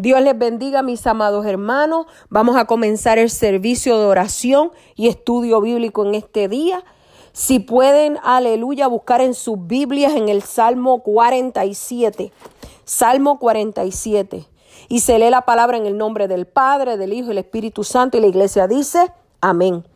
Dios les bendiga, mis amados hermanos. Vamos a comenzar el servicio de oración y estudio bíblico en este día. Si pueden, aleluya, buscar en sus Biblias en el Salmo 47. Salmo 47. Y se lee la palabra en el nombre del Padre, del Hijo y del Espíritu Santo. Y la iglesia dice, amén.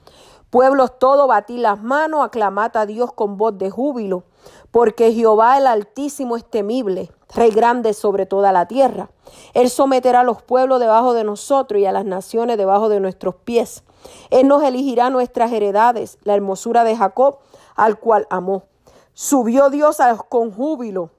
Pueblos todos, batí las manos, aclamad a Dios con voz de júbilo, porque Jehová el Altísimo es temible Rey grande sobre toda la tierra. Él someterá a los pueblos debajo de nosotros y a las naciones debajo de nuestros pies. Él nos elegirá nuestras heredades, la hermosura de Jacob, al cual amó. Subió Dios con júbilo.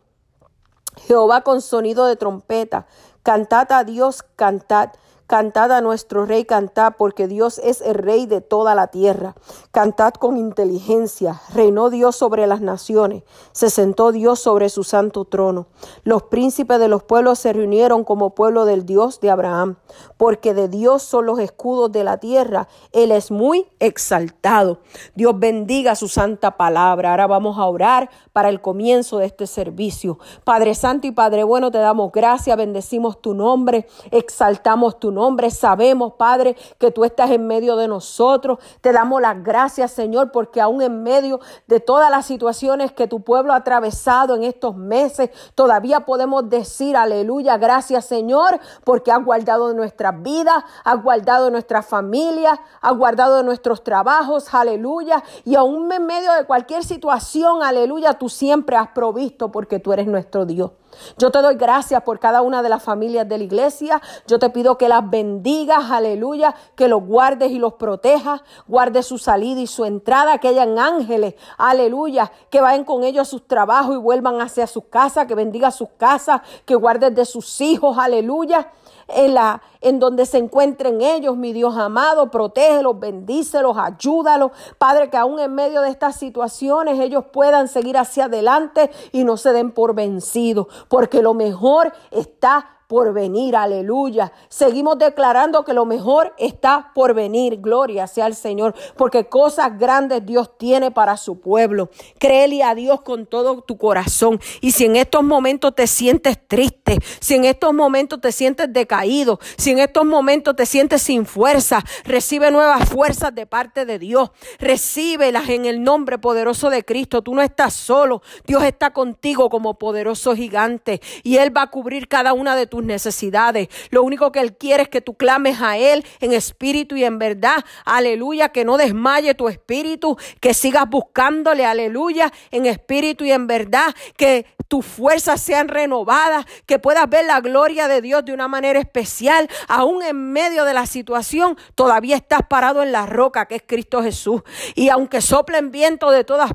Jehová con sonido de trompeta. Cantad a Dios, cantad. Cantad a nuestro rey, cantad, porque Dios es el rey de toda la tierra. Cantad con inteligencia. Reinó Dios sobre las naciones. Se sentó Dios sobre su santo trono. Los príncipes de los pueblos se reunieron como pueblo del Dios de Abraham, porque de Dios son los escudos de la tierra. Él es muy exaltado. Dios bendiga su santa palabra. Ahora vamos a orar para el comienzo de este servicio. Padre Santo y Padre Bueno, te damos gracias, bendecimos tu nombre, exaltamos tu nombre. Sabemos, Padre, que tú estás en medio de nosotros. Te damos las gracias, Señor, porque aún en medio de todas las situaciones que tu pueblo ha atravesado en estos meses, todavía podemos decir, aleluya, gracias, Señor, porque has guardado nuestras vidas, has guardado nuestra familia, has guardado nuestros trabajos, aleluya. Y aún en medio de cualquier situación, aleluya, tú siempre has provisto porque tú eres nuestro Dios. Yo te doy gracias por cada una de las familias de la iglesia. Yo te pido que las bendigas, aleluya, que los guardes y los protejas. Guarde su salida y su entrada, que hayan ángeles, aleluya, que vayan con ellos a sus trabajos y vuelvan hacia sus casas, que bendiga sus casas, que guardes de sus hijos, aleluya en, la, en donde se encuentren ellos, mi Dios amado, protégelos, bendícelos, ayúdalos. Padre, que aún en medio de estas situaciones ellos puedan seguir hacia adelante y no se den por vencidos, porque lo mejor está por venir, aleluya. Seguimos declarando que lo mejor está por venir, gloria sea al Señor, porque cosas grandes Dios tiene para su pueblo. Créele a Dios con todo tu corazón. Y si en estos momentos te sientes triste, si en estos momentos te sientes decaído, si en estos momentos te sientes sin fuerza, recibe nuevas fuerzas de parte de Dios. Recíbelas en el nombre poderoso de Cristo. Tú no estás solo. Dios está contigo como poderoso gigante y Él va a cubrir cada una de tus necesidades. Lo único que Él quiere es que tú clames a Él en espíritu y en verdad. Aleluya, que no desmaye tu espíritu, que sigas buscándole, aleluya, en espíritu y en verdad, que tus fuerzas sean renovadas, que puedas ver la gloria de Dios de una manera especial, aún en medio de la situación, todavía estás parado en la roca que es Cristo Jesús. Y aunque soplen viento de todas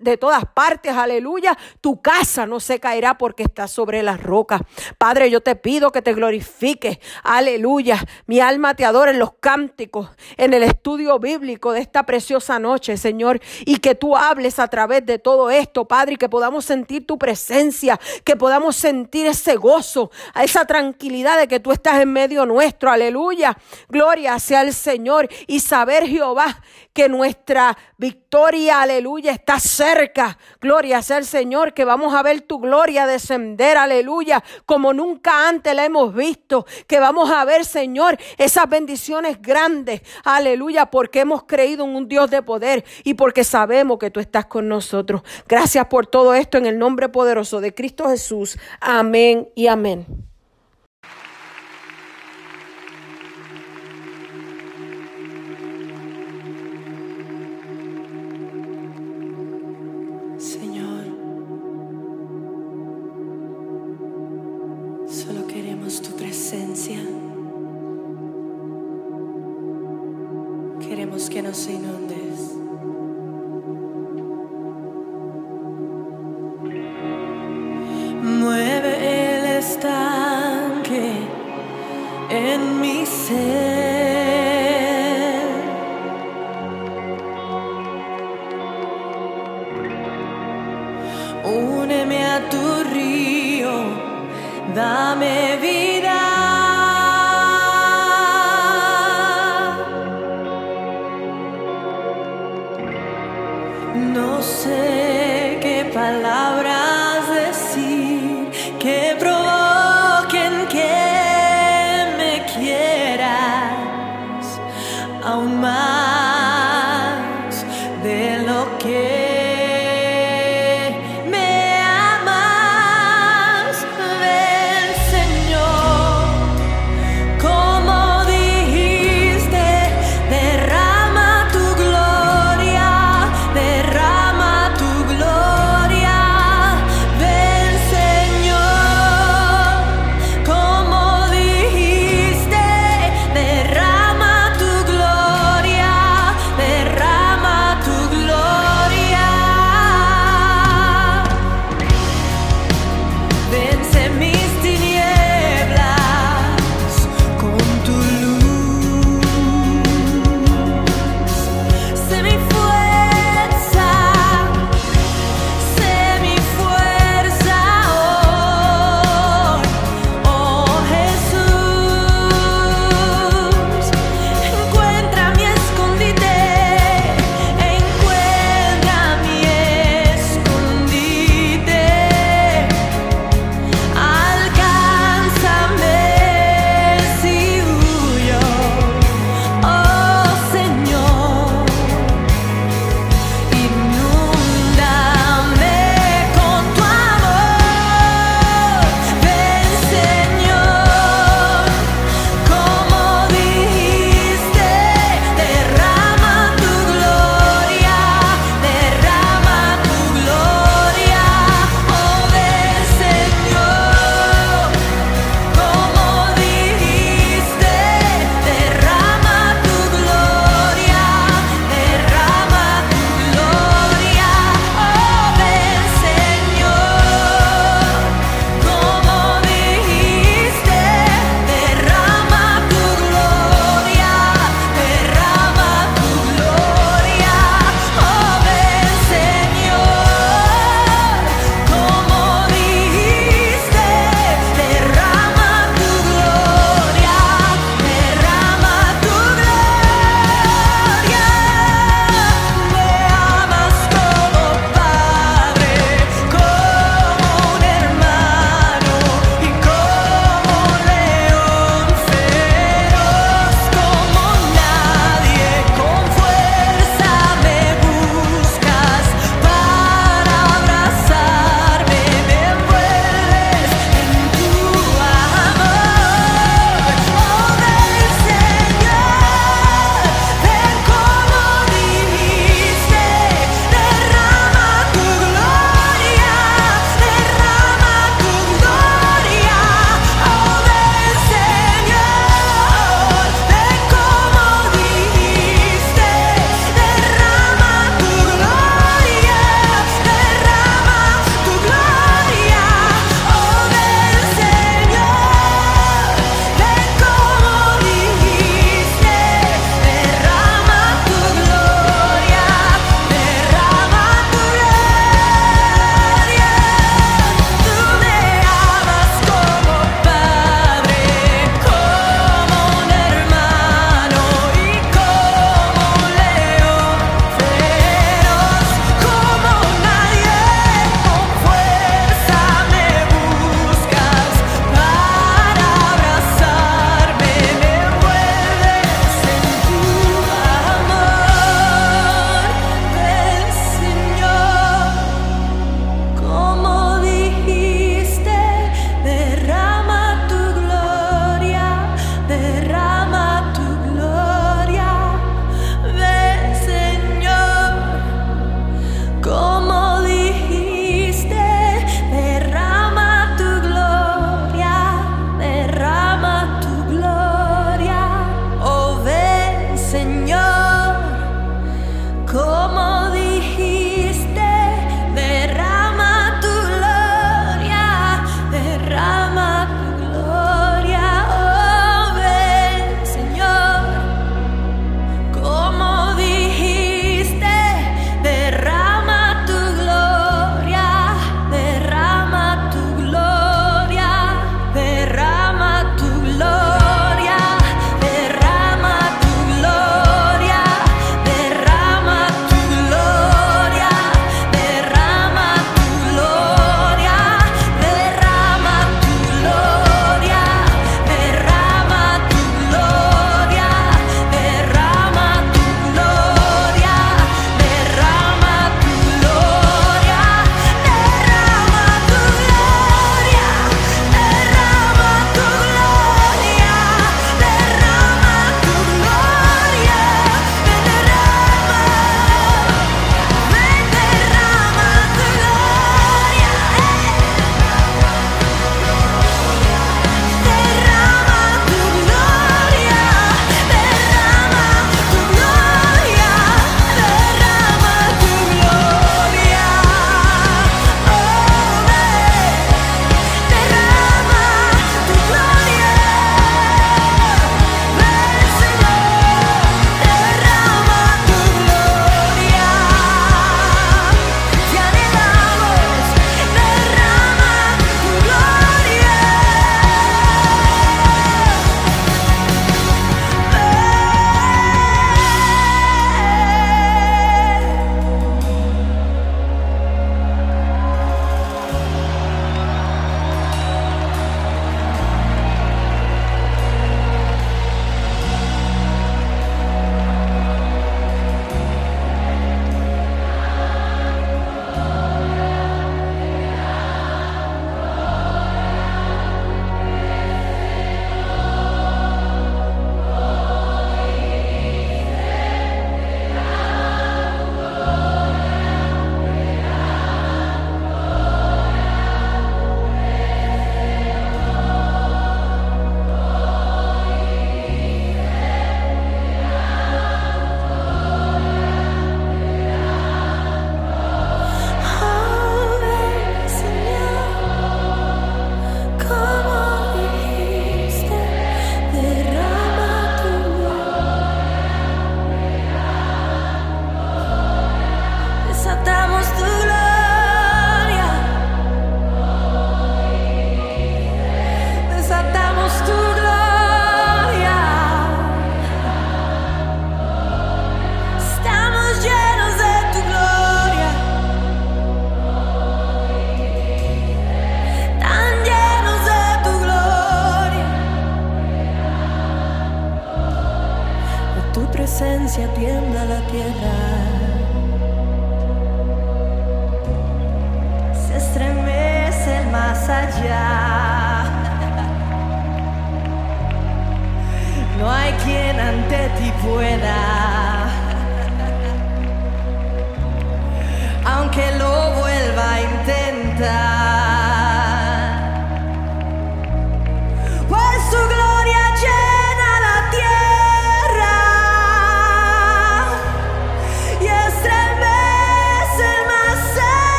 de todas partes, aleluya, tu casa no se caerá porque está sobre la roca. Padre, yo te pido que te glorifiques, aleluya. Mi alma te adora en los cánticos, en el estudio bíblico de esta preciosa noche, Señor, y que tú hables a través de todo esto, Padre, y que podamos sentir tu presencia que podamos sentir ese gozo, esa tranquilidad de que tú estás en medio nuestro, aleluya. Gloria sea el Señor y saber Jehová que nuestra victoria, aleluya, está cerca. Gloria sea el Señor, que vamos a ver tu gloria descender, aleluya, como nunca antes la hemos visto. Que vamos a ver, Señor, esas bendiciones grandes, aleluya, porque hemos creído en un Dios de poder y porque sabemos que tú estás con nosotros. Gracias por todo esto en el nombre poderoso de Cristo Jesús. Amén y amén. Palabras decir que provoquen que No hay quien ante ti pueda.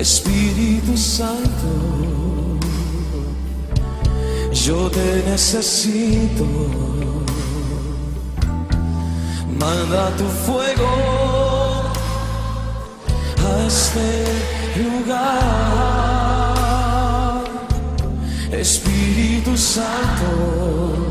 Espíritu Santo, yo te necesito. Manda tu fuego a este lugar. Espíritu Santo,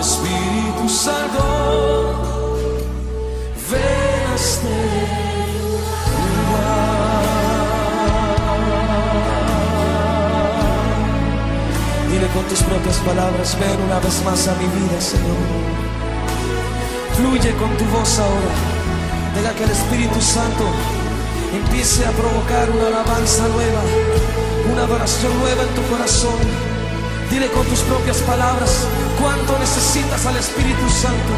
Espíritu Santo, ven a este lugar. Dile con tus propias palabras, ven una vez más a mi vida, Señor. Fluye con tu voz ahora. Deja que el Espíritu Santo empiece a provocar una alabanza nueva, una adoración nueva en tu corazón. Dile con tus propias palabras cuánto necesitas al Espíritu Santo,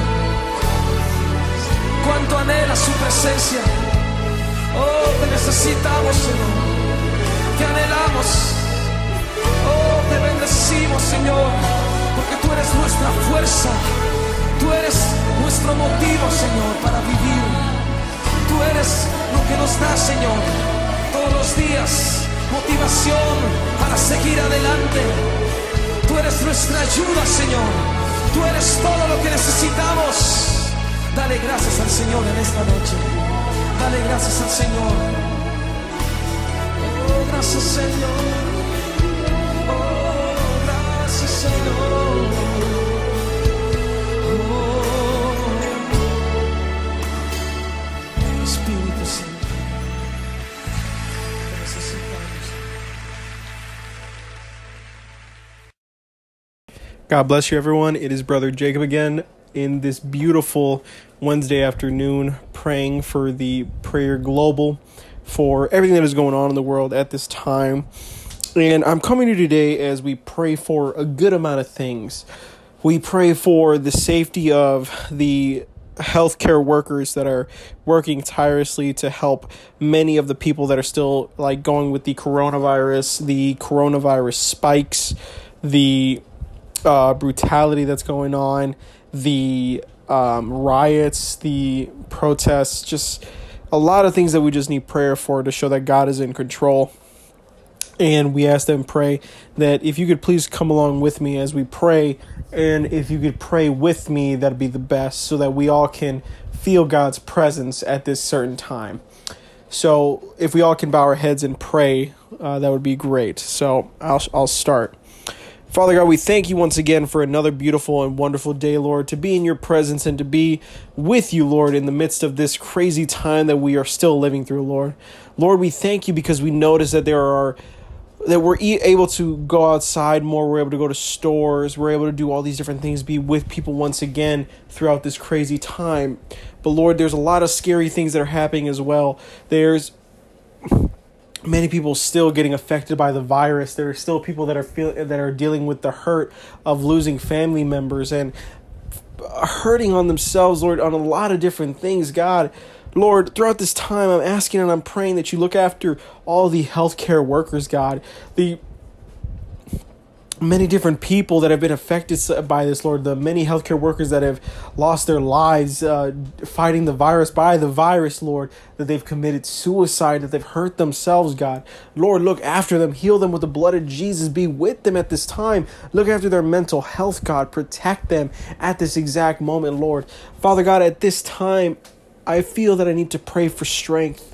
cuánto anhelas su presencia. Oh, te necesitamos, Señor, te anhelamos. Oh, te bendecimos, Señor, porque tú eres nuestra fuerza, tú eres nuestro motivo, Señor, para vivir. Tú eres lo que nos da, Señor, todos los días, motivación para seguir adelante. Tú eres nuestra ayuda, Señor. Tú eres todo lo que necesitamos. Dale gracias al Señor en esta noche. Dale gracias al Señor. Oh, gracias, Señor. Oh, gracias, Señor. God bless you, everyone. It is Brother Jacob again. in this beautiful Wednesday afternoon, praying for the Prayer Global, for everything that is going on in the world at this time. And I'm coming to you today as we pray for a good amount of things. We pray for the safety of the healthcare workers that are working tirelessly to help many of the people that are still like going with the coronavirus, the coronavirus spikes, the uh, brutality that's going on, the um, riots, the protests, just a lot of things that we just need prayer for to show that God is in control. And we ask them pray that if you could please come along with me as we pray, and if you could pray with me, that'd be the best, so that we all can feel God's presence at this certain time. So if we all can bow our heads and pray, uh, that would be great. So I'll I'll start. Father God, we thank you once again for another beautiful and wonderful day, Lord, to be in your presence and to be with you, Lord, in the midst of this crazy time that we are still living through, Lord. Lord, we thank you because we notice that there are that we're able to go outside more, we're able to go to stores, we're able to do all these different things, be with people once again throughout this crazy time. But Lord, there's a lot of scary things that are happening as well. There's many people still getting affected by the virus. There are still people that are feel that are dealing with the hurt of losing family members and hurting on themselves, Lord, on a lot of different things. God, Lord, throughout this time, I'm asking and I'm praying that you look after all the healthcare workers, God, the many different people that have been affected by this, Lord, the many healthcare workers that have lost their lives uh, fighting the virus by the virus, Lord, that they've committed suicide, that they've hurt themselves, God. Lord, look after them, heal them with the blood of Jesus, be with them at this time. Look after their mental health, God. Protect them at this exact moment, Lord. Father God, at this time, I feel that I need to pray for strength.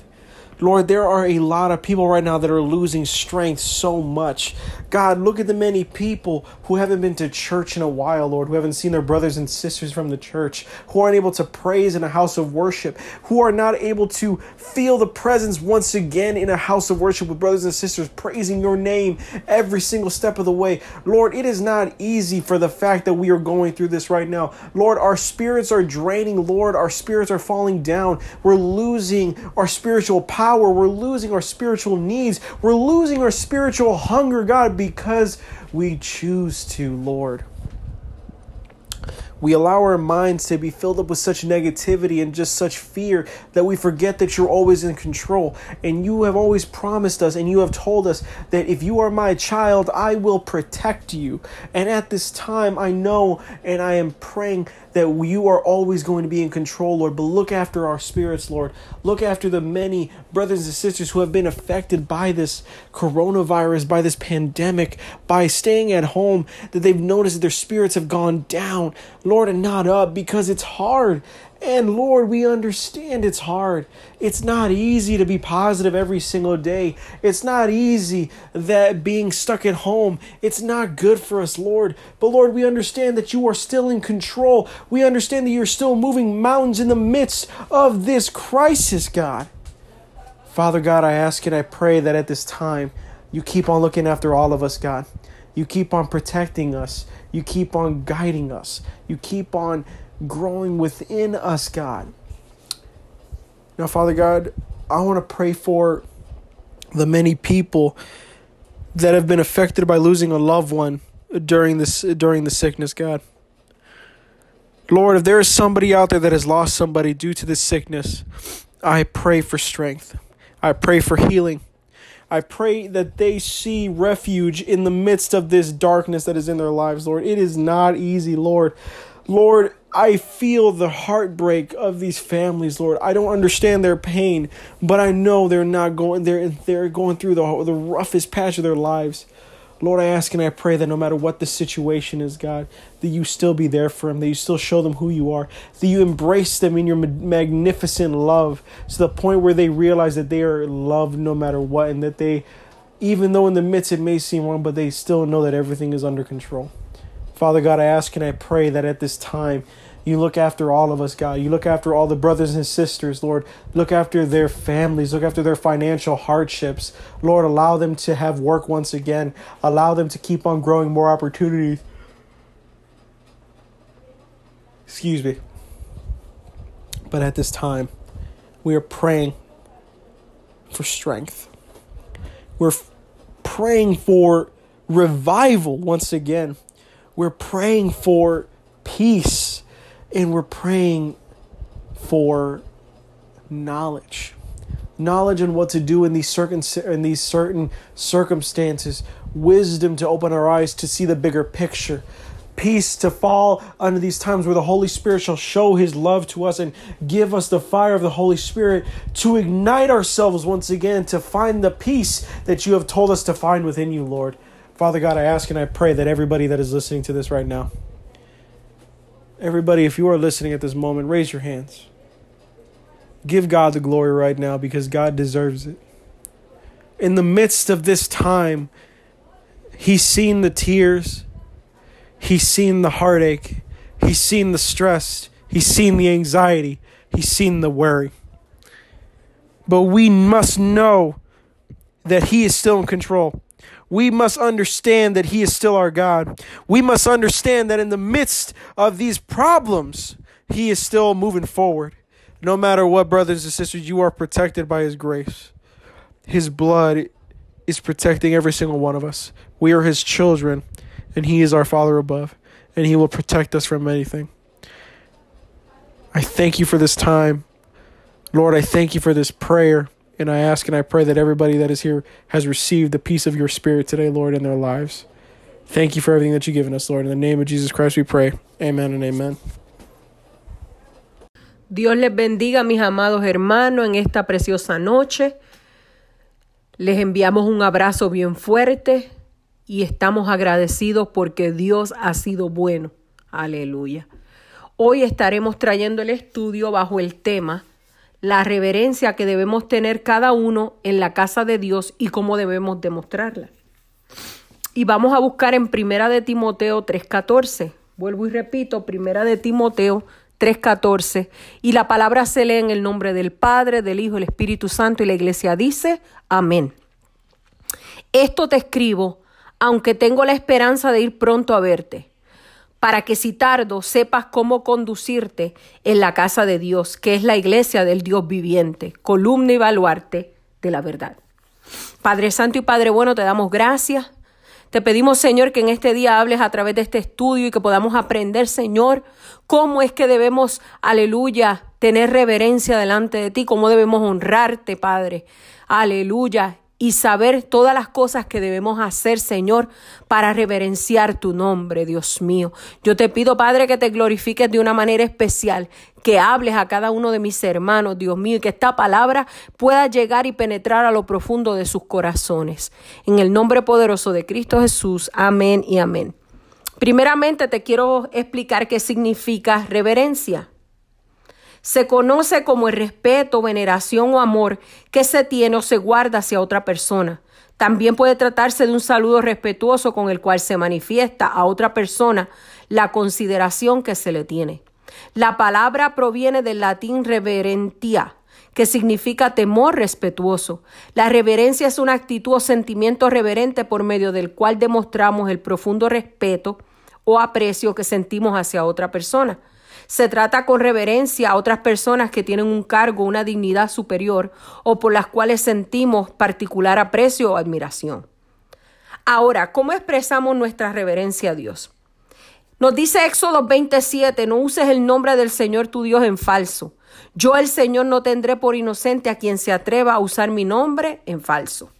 Lord, there are a lot of people right now that are losing strength so much. God, look at the many people who haven't been to church in a while, Lord, who haven't seen their brothers and sisters from the church, who aren't able to praise in a house of worship, who are not able to feel the presence once again in a house of worship with brothers and sisters praising your name every single step of the way. Lord, it is not easy for the fact that we are going through this right now. Lord, our spirits are draining. Lord, our spirits are falling down. We're losing our spiritual power power. We're losing our spiritual needs. We're losing our spiritual hunger, God, because we choose to, Lord. We allow our minds to be filled up with such negativity and just such fear that we forget that you're always in control. And you have always promised us and you have told us that if you are my child, I will protect you. And at this time, I know and I am praying that you are always going to be in control, Lord. But look after our spirits, Lord. Look after the many brothers and sisters who have been affected by this coronavirus, by this pandemic, by staying at home, that they've noticed that their spirits have gone down. Lord, and not up because it's hard. And Lord, we understand it's hard. It's not easy to be positive every single day. It's not easy that being stuck at home, it's not good for us, Lord. But Lord, we understand that you are still in control. We understand that you're still moving mountains in the midst of this crisis, God. Father God, I ask and I pray that at this time you keep on looking after all of us, God. You keep on protecting us. You keep on guiding us. You keep on growing within us, God. Now, Father God, I want to pray for the many people that have been affected by losing a loved one during this during the sickness, God. Lord, if there is somebody out there that has lost somebody due to this sickness, I pray for strength. I pray for healing. I pray that they see refuge in the midst of this darkness that is in their lives, Lord. It is not easy, Lord. Lord, I feel the heartbreak of these families, Lord. I don't understand their pain, but I know they're not going they're they're going through the the roughest patch of their lives. Lord, I ask and I pray that no matter what the situation is, God, that you still be there for them, that you still show them who you are, that you embrace them in your magnificent love to the point where they realize that they are loved no matter what, and that they, even though in the midst it may seem wrong, but they still know that everything is under control. Father God, I ask and I pray that at this time, you look after all of us, God. You look after all the brothers and sisters, Lord. Look after their families. Look after their financial hardships. Lord, allow them to have work once again. Allow them to keep on growing more opportunities. Excuse me. But at this time, we are praying for strength. We're praying for revival once again. We're praying for peace. And we're praying for knowledge. Knowledge on what to do in these certain in these certain circumstances. Wisdom to open our eyes to see the bigger picture peace to fall under these times where the Holy Spirit shall show his love to us and give us the fire of the Holy Spirit to ignite ourselves once again to find the peace that you have told us to find within you, Lord. Father God, I ask and I pray that everybody that is listening to this right now, everybody, if you are listening at this moment, raise your hands. Give God the glory right now because God deserves it. In the midst of this time, He's seen the tears. He's seen the heartache. He's seen the stress. He's seen the anxiety. He's seen the worry. But we must know that He is still in control. We must understand that He is still our God. We must understand that in the midst of these problems, He is still moving forward. No matter what, brothers and sisters, you are protected by His grace. His blood is protecting every single one of us. We are His children and He is our Father above, and He will protect us from anything. I thank you for this time. Lord, I thank you for this prayer, and I ask and I pray that everybody that is here has received the peace of your Spirit today, Lord, in their lives. Thank you for everything that you've given us, Lord. In the name of Jesus Christ we pray. Amen and amen. Dios les bendiga, mis amados hermanos, en esta preciosa noche. Les enviamos un abrazo bien fuerte y estamos agradecidos porque Dios ha sido bueno. Aleluya. Hoy estaremos trayendo el estudio bajo el tema la reverencia que debemos tener cada uno en la casa de Dios y cómo debemos demostrarla. Y vamos a buscar en Primera de Timoteo 3:14. Vuelvo y repito, Primera de Timoteo 3:14. Y la palabra se lee en el nombre del Padre, del Hijo del Espíritu Santo y la iglesia dice, amén. Esto te escribo, aunque tengo la esperanza de ir pronto a verte, para que si tardo sepas cómo conducirte en la casa de Dios, que es la iglesia del Dios viviente, columna y baluarte de la verdad. Padre Santo y Padre Bueno, te damos gracias. Te pedimos, Señor, que en este día hables a través de este estudio y que podamos aprender, Señor, cómo es que debemos, aleluya, tener reverencia delante de ti, cómo debemos honrarte, Padre. Aleluya y saber todas las cosas que debemos hacer, Señor, para reverenciar tu nombre, Dios mío. Yo te pido, Padre, que te glorifiques de una manera especial, que hables a cada uno de mis hermanos, Dios mío, y que esta palabra pueda llegar y penetrar a lo profundo de sus corazones. En el nombre poderoso de Cristo Jesús, amén y amén. Primeramente te quiero explicar qué significa reverencia se conoce como el respeto, veneración o amor que se tiene o se guarda hacia otra persona. También puede tratarse de un saludo respetuoso con el cual se manifiesta a otra persona la consideración que se le tiene. La palabra proviene del latín reverentia, que significa temor respetuoso. La reverencia es una actitud o sentimiento reverente por medio del cual demostramos el profundo respeto o aprecio que sentimos hacia otra persona. Se trata con reverencia a otras personas que tienen un cargo, una dignidad superior o por las cuales sentimos particular aprecio o admiración. Ahora, ¿cómo expresamos nuestra reverencia a Dios? Nos dice Éxodo 27, no uses el nombre del Señor tu Dios en falso. Yo el Señor no tendré por inocente a quien se atreva a usar mi nombre en falso.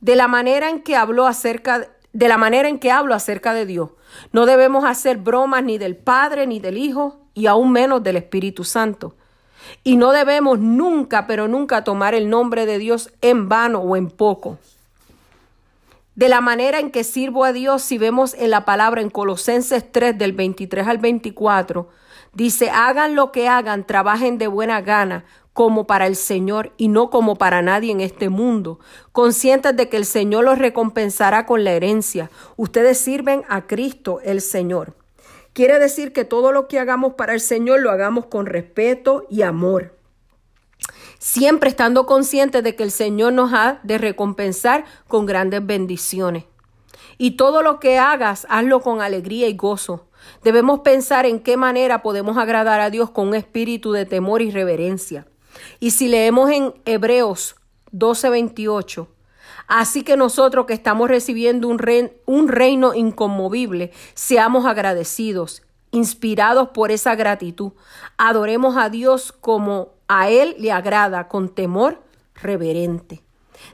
De la manera en que habló acerca de la manera en que hablo acerca de Dios. No debemos hacer bromas ni del Padre, ni del Hijo, y aún menos del Espíritu Santo. Y no debemos nunca, pero nunca tomar el nombre de Dios en vano o en poco. De la manera en que sirvo a Dios, si vemos en la palabra en Colosenses 3 del 23 al 24, dice, hagan lo que hagan, trabajen de buena gana, como para el Señor y no como para nadie en este mundo, conscientes de que el Señor los recompensará con la herencia. Ustedes sirven a Cristo el Señor. Quiere decir que todo lo que hagamos para el Señor lo hagamos con respeto y amor. Siempre estando conscientes de que el Señor nos ha de recompensar con grandes bendiciones. Y todo lo que hagas, hazlo con alegría y gozo, Debemos pensar en qué manera podemos agradar a Dios con un espíritu de temor y reverencia. Y si leemos en Hebreos 12:28, así que nosotros que estamos recibiendo un, un reino inconmovible, seamos agradecidos, inspirados por esa gratitud. Adoremos a Dios como a Él le agrada, con temor reverente.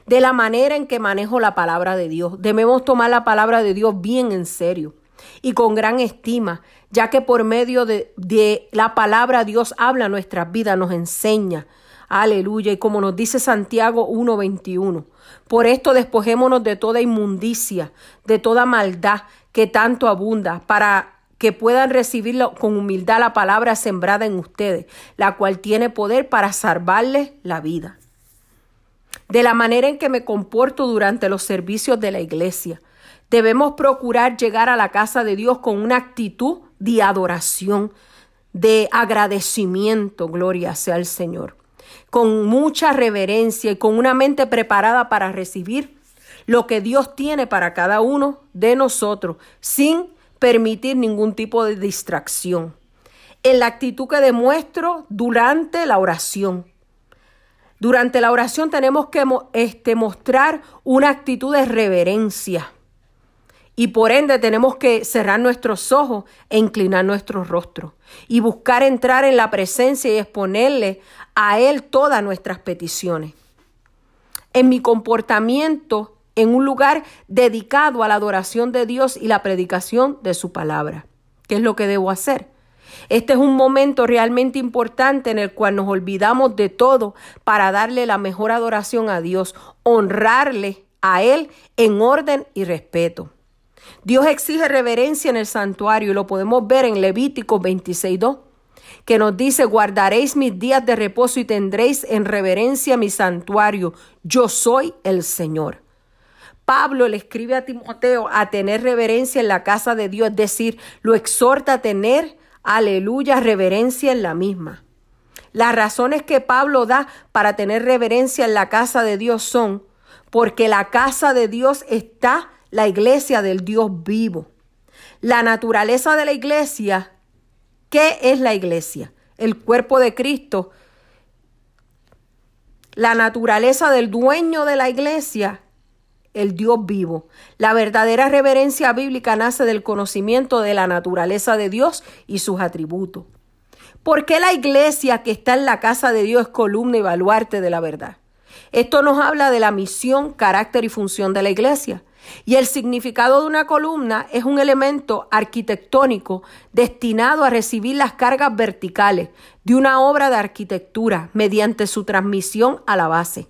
De la manera en que manejo la palabra de Dios, debemos tomar la palabra de Dios bien en serio y con gran estima, ya que por medio de, de la palabra Dios habla nuestras vidas, nos enseña. Aleluya. Y como nos dice Santiago 1:21, por esto despojémonos de toda inmundicia, de toda maldad que tanto abunda, para que puedan recibir con humildad la palabra sembrada en ustedes, la cual tiene poder para salvarles la vida. De la manera en que me comporto durante los servicios de la iglesia, Debemos procurar llegar a la casa de Dios con una actitud de adoración, de agradecimiento, gloria sea al Señor, con mucha reverencia y con una mente preparada para recibir lo que Dios tiene para cada uno de nosotros, sin permitir ningún tipo de distracción. En la actitud que demuestro durante la oración. Durante la oración tenemos que este, mostrar una actitud de reverencia y por ende tenemos que cerrar nuestros ojos e inclinar nuestro rostro y buscar entrar en la presencia y exponerle a Él todas nuestras peticiones. En mi comportamiento, en un lugar dedicado a la adoración de Dios y la predicación de su palabra. ¿Qué es lo que debo hacer? Este es un momento realmente importante en el cual nos olvidamos de todo para darle la mejor adoración a Dios, honrarle a Él en orden y respeto. Dios exige reverencia en el santuario y lo podemos ver en Levítico 26.2, que nos dice, guardaréis mis días de reposo y tendréis en reverencia mi santuario. Yo soy el Señor. Pablo le escribe a Timoteo a tener reverencia en la casa de Dios, es decir, lo exhorta a tener, aleluya, reverencia en la misma. Las razones que Pablo da para tener reverencia en la casa de Dios son porque la casa de Dios está la iglesia del Dios vivo. La naturaleza de la iglesia, ¿qué es la iglesia? El cuerpo de Cristo. La naturaleza del dueño de la iglesia, el Dios vivo. La verdadera reverencia bíblica nace del conocimiento de la naturaleza de Dios y sus atributos. ¿Por qué la iglesia que está en la casa de Dios es columna y baluarte de la verdad? Esto nos habla de la misión, carácter y función de la iglesia. Y el significado de una columna es un elemento arquitectónico destinado a recibir las cargas verticales de una obra de arquitectura mediante su transmisión a la base.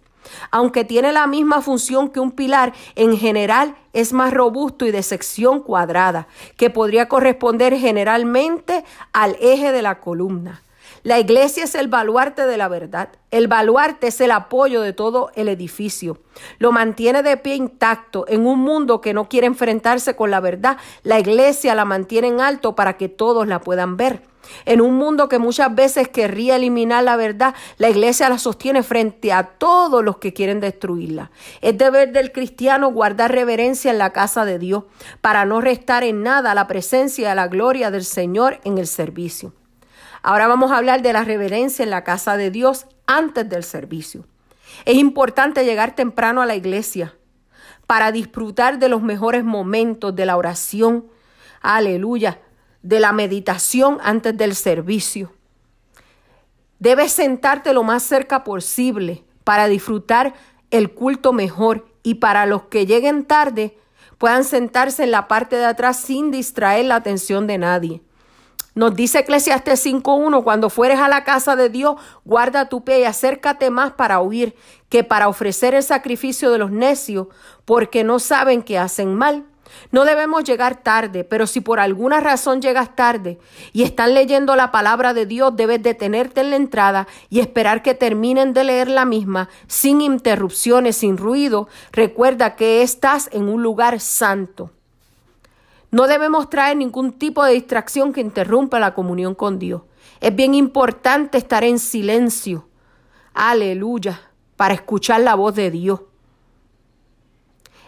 Aunque tiene la misma función que un pilar, en general es más robusto y de sección cuadrada, que podría corresponder generalmente al eje de la columna. La iglesia es el baluarte de la verdad. El baluarte es el apoyo de todo el edificio. Lo mantiene de pie intacto en un mundo que no quiere enfrentarse con la verdad. La iglesia la mantiene en alto para que todos la puedan ver. En un mundo que muchas veces querría eliminar la verdad, la iglesia la sostiene frente a todos los que quieren destruirla. Es deber del cristiano guardar reverencia en la casa de Dios para no restar en nada la presencia y la gloria del Señor en el servicio. Ahora vamos a hablar de la reverencia en la casa de Dios antes del servicio. Es importante llegar temprano a la iglesia para disfrutar de los mejores momentos de la oración, aleluya, de la meditación antes del servicio. Debes sentarte lo más cerca posible para disfrutar el culto mejor y para los que lleguen tarde puedan sentarse en la parte de atrás sin distraer la atención de nadie. Nos dice Eclesiastes 5.1, cuando fueres a la casa de Dios, guarda tu pie y acércate más para oír que para ofrecer el sacrificio de los necios, porque no saben que hacen mal. No debemos llegar tarde, pero si por alguna razón llegas tarde y están leyendo la palabra de Dios, debes detenerte en la entrada y esperar que terminen de leer la misma sin interrupciones, sin ruido. Recuerda que estás en un lugar santo. No debemos traer ningún tipo de distracción que interrumpa la comunión con Dios. Es bien importante estar en silencio. Aleluya. Para escuchar la voz de Dios.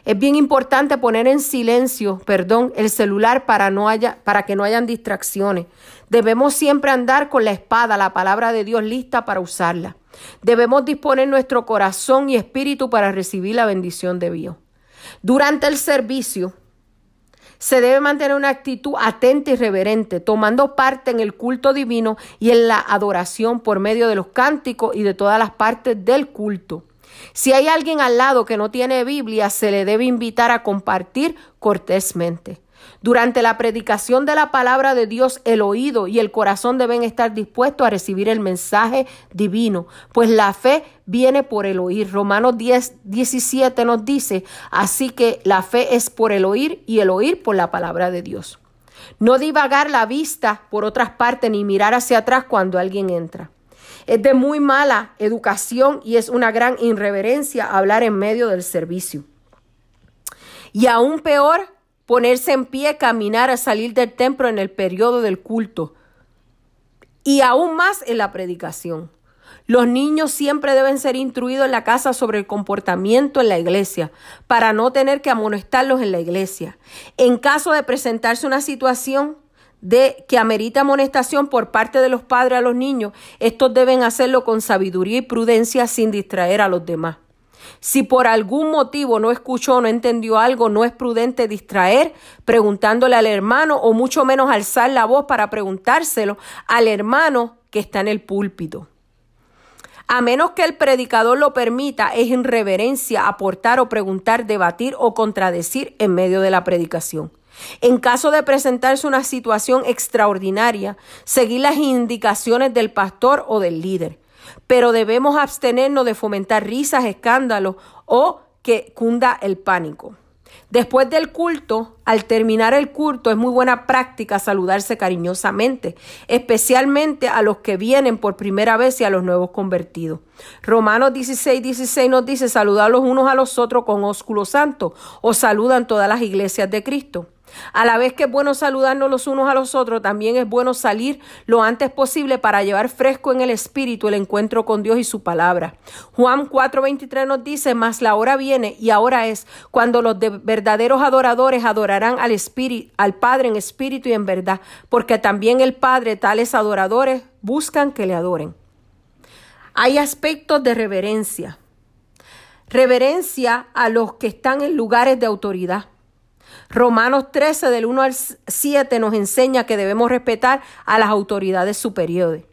Es bien importante poner en silencio, perdón, el celular para, no haya, para que no hayan distracciones. Debemos siempre andar con la espada, la palabra de Dios lista para usarla. Debemos disponer nuestro corazón y espíritu para recibir la bendición de Dios. Durante el servicio, se debe mantener una actitud atenta y reverente, tomando parte en el culto divino y en la adoración por medio de los cánticos y de todas las partes del culto. Si hay alguien al lado que no tiene Biblia, se le debe invitar a compartir cortésmente. Durante la predicación de la palabra de Dios, el oído y el corazón deben estar dispuestos a recibir el mensaje divino, pues la fe viene por el oír. Romanos 10, 17 nos dice, así que la fe es por el oír y el oír por la palabra de Dios. No divagar la vista por otras partes ni mirar hacia atrás cuando alguien entra. Es de muy mala educación y es una gran irreverencia hablar en medio del servicio. Y aún peor, ponerse en pie, caminar a salir del templo en el periodo del culto y aún más en la predicación. Los niños siempre deben ser instruidos en la casa sobre el comportamiento en la iglesia, para no tener que amonestarlos en la iglesia. En caso de presentarse una situación de que amerita amonestación por parte de los padres a los niños, estos deben hacerlo con sabiduría y prudencia sin distraer a los demás. Si por algún motivo no escuchó o no entendió algo, no es prudente distraer preguntándole al hermano o mucho menos alzar la voz para preguntárselo al hermano que está en el púlpito. A menos que el predicador lo permita, es irreverencia aportar o preguntar, debatir o contradecir en medio de la predicación. En caso de presentarse una situación extraordinaria, seguir las indicaciones del pastor o del líder pero debemos abstenernos de fomentar risas, escándalos o que cunda el pánico. Después del culto, al terminar el culto, es muy buena práctica saludarse cariñosamente, especialmente a los que vienen por primera vez y a los nuevos convertidos. Romanos 16, 16 nos dice, saludar los unos a los otros con ósculo santo, o saludan todas las iglesias de Cristo. A la vez que es bueno saludarnos los unos a los otros, también es bueno salir lo antes posible para llevar fresco en el espíritu el encuentro con Dios y su palabra. Juan 4:23 nos dice, mas la hora viene y ahora es cuando los verdaderos adoradores adorarán al espíritu, al Padre en espíritu y en verdad, porque también el Padre, tales adoradores, buscan que le adoren. Hay aspectos de reverencia. Reverencia a los que están en lugares de autoridad. Romanos 13 del 1 al 7 nos enseña que debemos respetar a las autoridades superiores.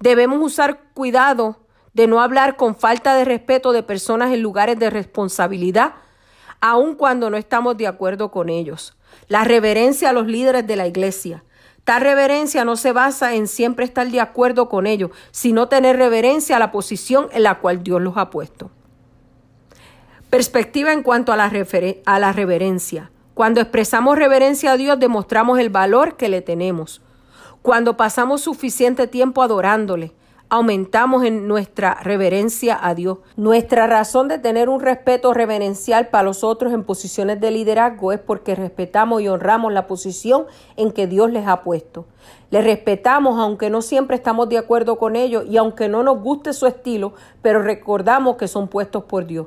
Debemos usar cuidado de no hablar con falta de respeto de personas en lugares de responsabilidad, aun cuando no estamos de acuerdo con ellos. La reverencia a los líderes de la iglesia. Tal reverencia no se basa en siempre estar de acuerdo con ellos, sino tener reverencia a la posición en la cual Dios los ha puesto. Perspectiva en cuanto a la, a la reverencia. Cuando expresamos reverencia a Dios, demostramos el valor que le tenemos. Cuando pasamos suficiente tiempo adorándole, aumentamos en nuestra reverencia a Dios. Nuestra razón de tener un respeto reverencial para los otros en posiciones de liderazgo es porque respetamos y honramos la posición en que Dios les ha puesto. Les respetamos aunque no siempre estamos de acuerdo con ellos y aunque no nos guste su estilo, pero recordamos que son puestos por Dios.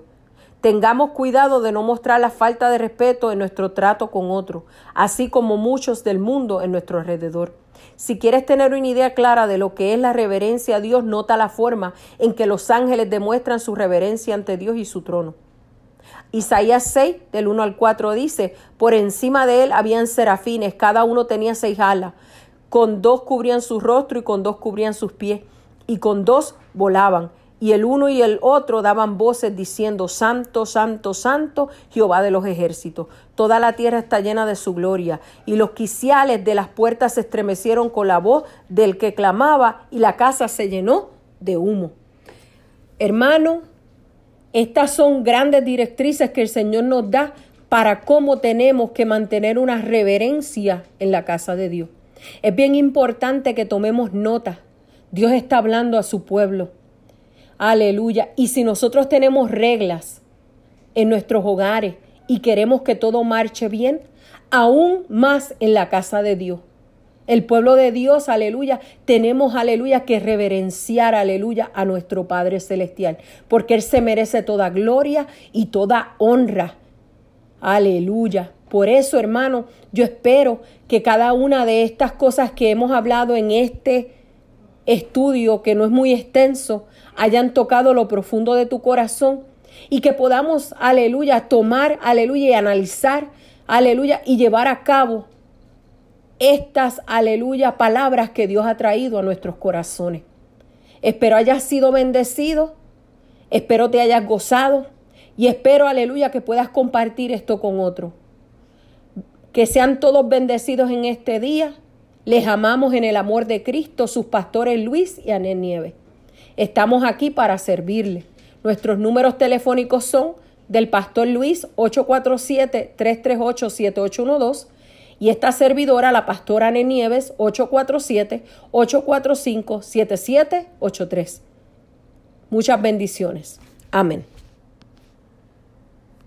Tengamos cuidado de no mostrar la falta de respeto en nuestro trato con otros, así como muchos del mundo en nuestro alrededor. Si quieres tener una idea clara de lo que es la reverencia a Dios, nota la forma en que los ángeles demuestran su reverencia ante Dios y su trono. Isaías 6, del 1 al 4 dice, por encima de él habían serafines, cada uno tenía seis alas, con dos cubrían su rostro y con dos cubrían sus pies, y con dos volaban y el uno y el otro daban voces diciendo, Santo, Santo, Santo, Jehová de los ejércitos. Toda la tierra está llena de su gloria. Y los quiciales de las puertas se estremecieron con la voz del que clamaba y la casa se llenó de humo. Hermano, estas son grandes directrices que el Señor nos da para cómo tenemos que mantener una reverencia en la casa de Dios. Es bien importante que tomemos nota. Dios está hablando a su pueblo. Aleluya. Y si nosotros tenemos reglas en nuestros hogares y queremos que todo marche bien, aún más en la casa de Dios. El pueblo de Dios, aleluya, tenemos, aleluya, que reverenciar, aleluya, a nuestro Padre Celestial, porque Él se merece toda gloria y toda honra. Aleluya. Por eso, hermano, yo espero que cada una de estas cosas que hemos hablado en este estudio, que no es muy extenso, hayan tocado lo profundo de tu corazón y que podamos, aleluya, tomar, aleluya, y analizar, aleluya, y llevar a cabo estas, aleluya, palabras que Dios ha traído a nuestros corazones. Espero hayas sido bendecido, espero te hayas gozado y espero, aleluya, que puedas compartir esto con otro. Que sean todos bendecidos en este día. Les amamos en el amor de Cristo, sus pastores Luis y Anel Nieves. Estamos aquí para servirle. Nuestros números telefónicos son del pastor Luis 847-338-7812 y esta servidora, la pastora Anel Nieves 847-845-7783. Muchas bendiciones. Amén.